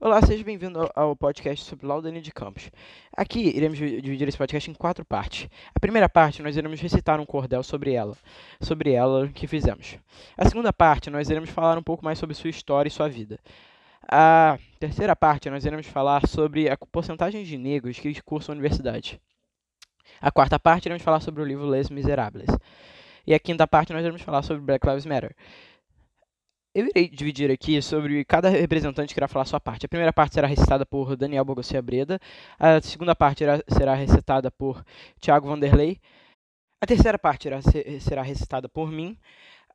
Olá, seja bem-vindo ao- podcast sobre Laudane de Campos. Aqui iremos di- dividir esse podcast em quatro partes. A primeira parte nós iremos recitar um cordel sobre ela, sobre ela que fizemos. A segunda parte nós iremos falar um pouco mais sobre sua história e sua vida. A terceira parte nós iremos falar sobre a porcentagem de negros que cursam a universidade. A quarta parte iremos falar sobre o livro Les Miserables. E a quinta parte nós iremos falar sobre Black Lives Matter. Eu irei dividir aqui sobre cada representante que irá falar sua parte. A primeira parte será recitada por Daniel Bogossia Breda, a segunda parte irá, será recitada por Thiago Vanderlei, a terceira parte irá ser, será recitada por mim,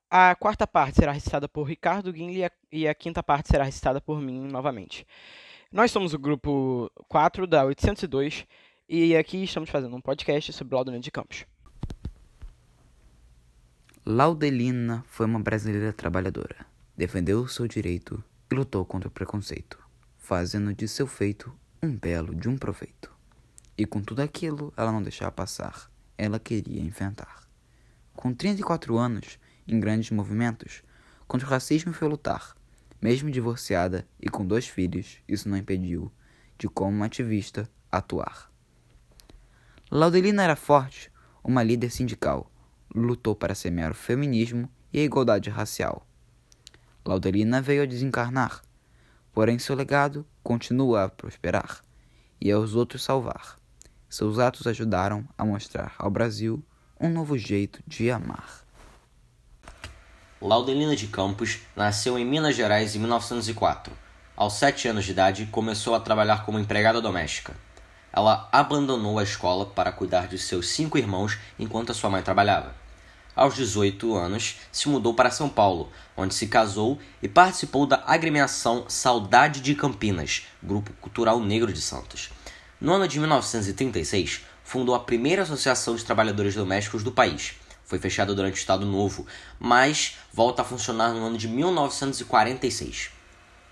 a quarta parte será recitada por Ricardo Guinle e a, quinta parte será recitada por mim novamente. Nós somos o grupo 4 da 802 e aqui estamos fazendo um podcast sobre Laudonio de Campos. Laudelina foi uma brasileira trabalhadora. Defendeu o seu direito e lutou contra o preconceito, fazendo de seu feito um belo de um proveito. E com tudo aquilo, ela não deixava passar. Ela queria enfrentar. Com 34 anos, em grandes movimentos, contra o racismo foi lutar. Mesmo divorciada e com dois filhos, isso não impediu de, como ativista, atuar. Laudelina era forte, uma líder sindical. Lutou para semear o feminismo e a igualdade racial. Laudelina veio a desencarnar, porém seu legado continua a prosperar e aos outros salvar. Seus atos ajudaram a mostrar ao Brasil um novo jeito de amar. Laudelina de Campos nasceu em Minas Gerais em 1904. Aos sete anos de idade, começou a trabalhar como empregada doméstica. Ela abandonou a escola para cuidar de seus cinco irmãos enquanto sua mãe trabalhava. Aos 18 anos, se mudou para São Paulo, onde se casou e participou da agremiação Saudade de Campinas, grupo cultural negro de Santos. No ano de 1936, fundou a primeira associação de trabalhadores domésticos do país. Foi fechada durante o Estado Novo, mas volta a funcionar no ano de 1946.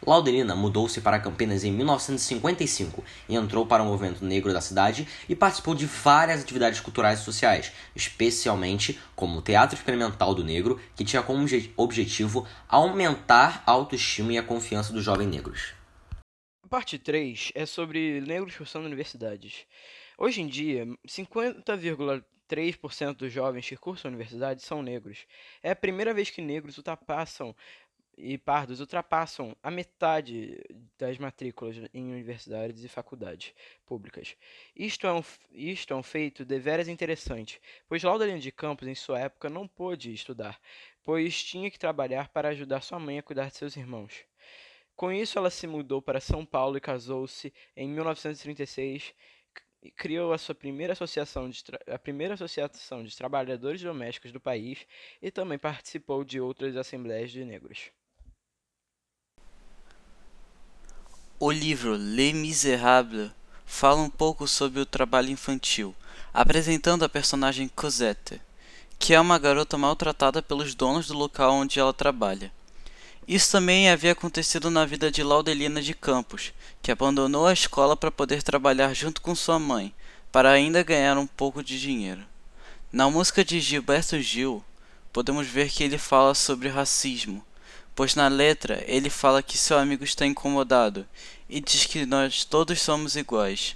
Laudelina mudou-se para Campinas em 1955 e entrou para o movimento negro da cidade e participou de várias atividades culturais e sociais, especialmente como o Teatro Experimental do Negro, que tinha como objetivo aumentar a autoestima e a confiança dos jovens negros. Parte 3 é sobre negros cursando universidades. Hoje em dia, 50,3% dos jovens que cursam a universidade são negros. É a primeira vez que negros ultrapassam e pardos ultrapassam a metade das matrículas em universidades e faculdades públicas. Isto é um, isto é um feito deveras interessante, pois Laudalina de Campos, em sua época, não pôde estudar, pois tinha que trabalhar para ajudar sua mãe a cuidar de seus irmãos. Com isso, ela se mudou para São Paulo e casou-se em 1936 e criou a sua primeira associação de a primeira associação de trabalhadores domésticos do país e também participou de outras assembleias de negros. O livro Les Miserables fala um pouco sobre o trabalho infantil, apresentando a personagem Cosette, que é uma garota maltratada pelos donos do local onde ela trabalha. Isso também havia acontecido na vida de Laudelina de Campos, que abandonou a escola para poder trabalhar junto com sua mãe, para ainda ganhar um pouco de dinheiro. Na música de Gilberto Gil, podemos ver que ele fala sobre racismo, pois na letra ele fala que seu amigo está incomodado e diz que nós todos somos iguais.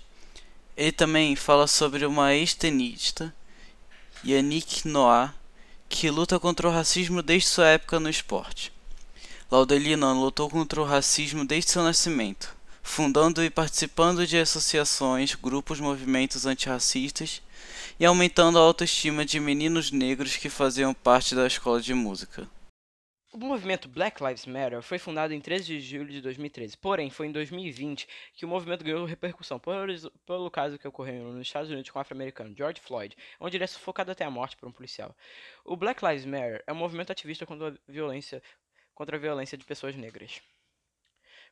Ele também fala sobre uma ex-tenista, Yannick Noah, que luta contra o racismo desde sua época no esporte. Laudelina lutou contra o racismo desde seu nascimento, fundando e participando de associações, grupos, movimentos antirracistas e aumentando a autoestima de meninos negros que faziam parte da escola de música. O movimento Black Lives Matter foi fundado em 13 de julho de 2013, porém foi em 2020 que o movimento ganhou repercussão por, pelo caso que ocorreu nos Estados Unidos com o afro-americano George Floyd, onde ele é sufocado até a morte por um policial. O Black Lives Matter é um movimento ativista contra a violência, contra a violência de pessoas negras.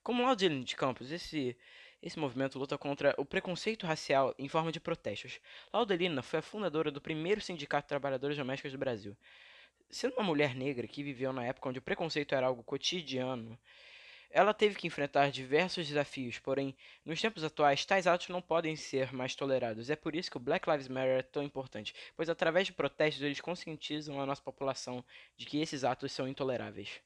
Como Laudilene de Campos, esse, esse movimento luta contra o preconceito racial em forma de protestos. Laudelina foi a fundadora do primeiro sindicato de trabalhadores domésticos do Brasil. Sendo uma mulher negra que viveu na época onde o preconceito era algo cotidiano, ela teve que enfrentar diversos desafios, porém, nos tempos atuais, tais atos não podem ser mais tolerados. É por isso que o Black Lives Matter é tão importante, pois através de protestos eles conscientizam a nossa população de que esses atos são intoleráveis.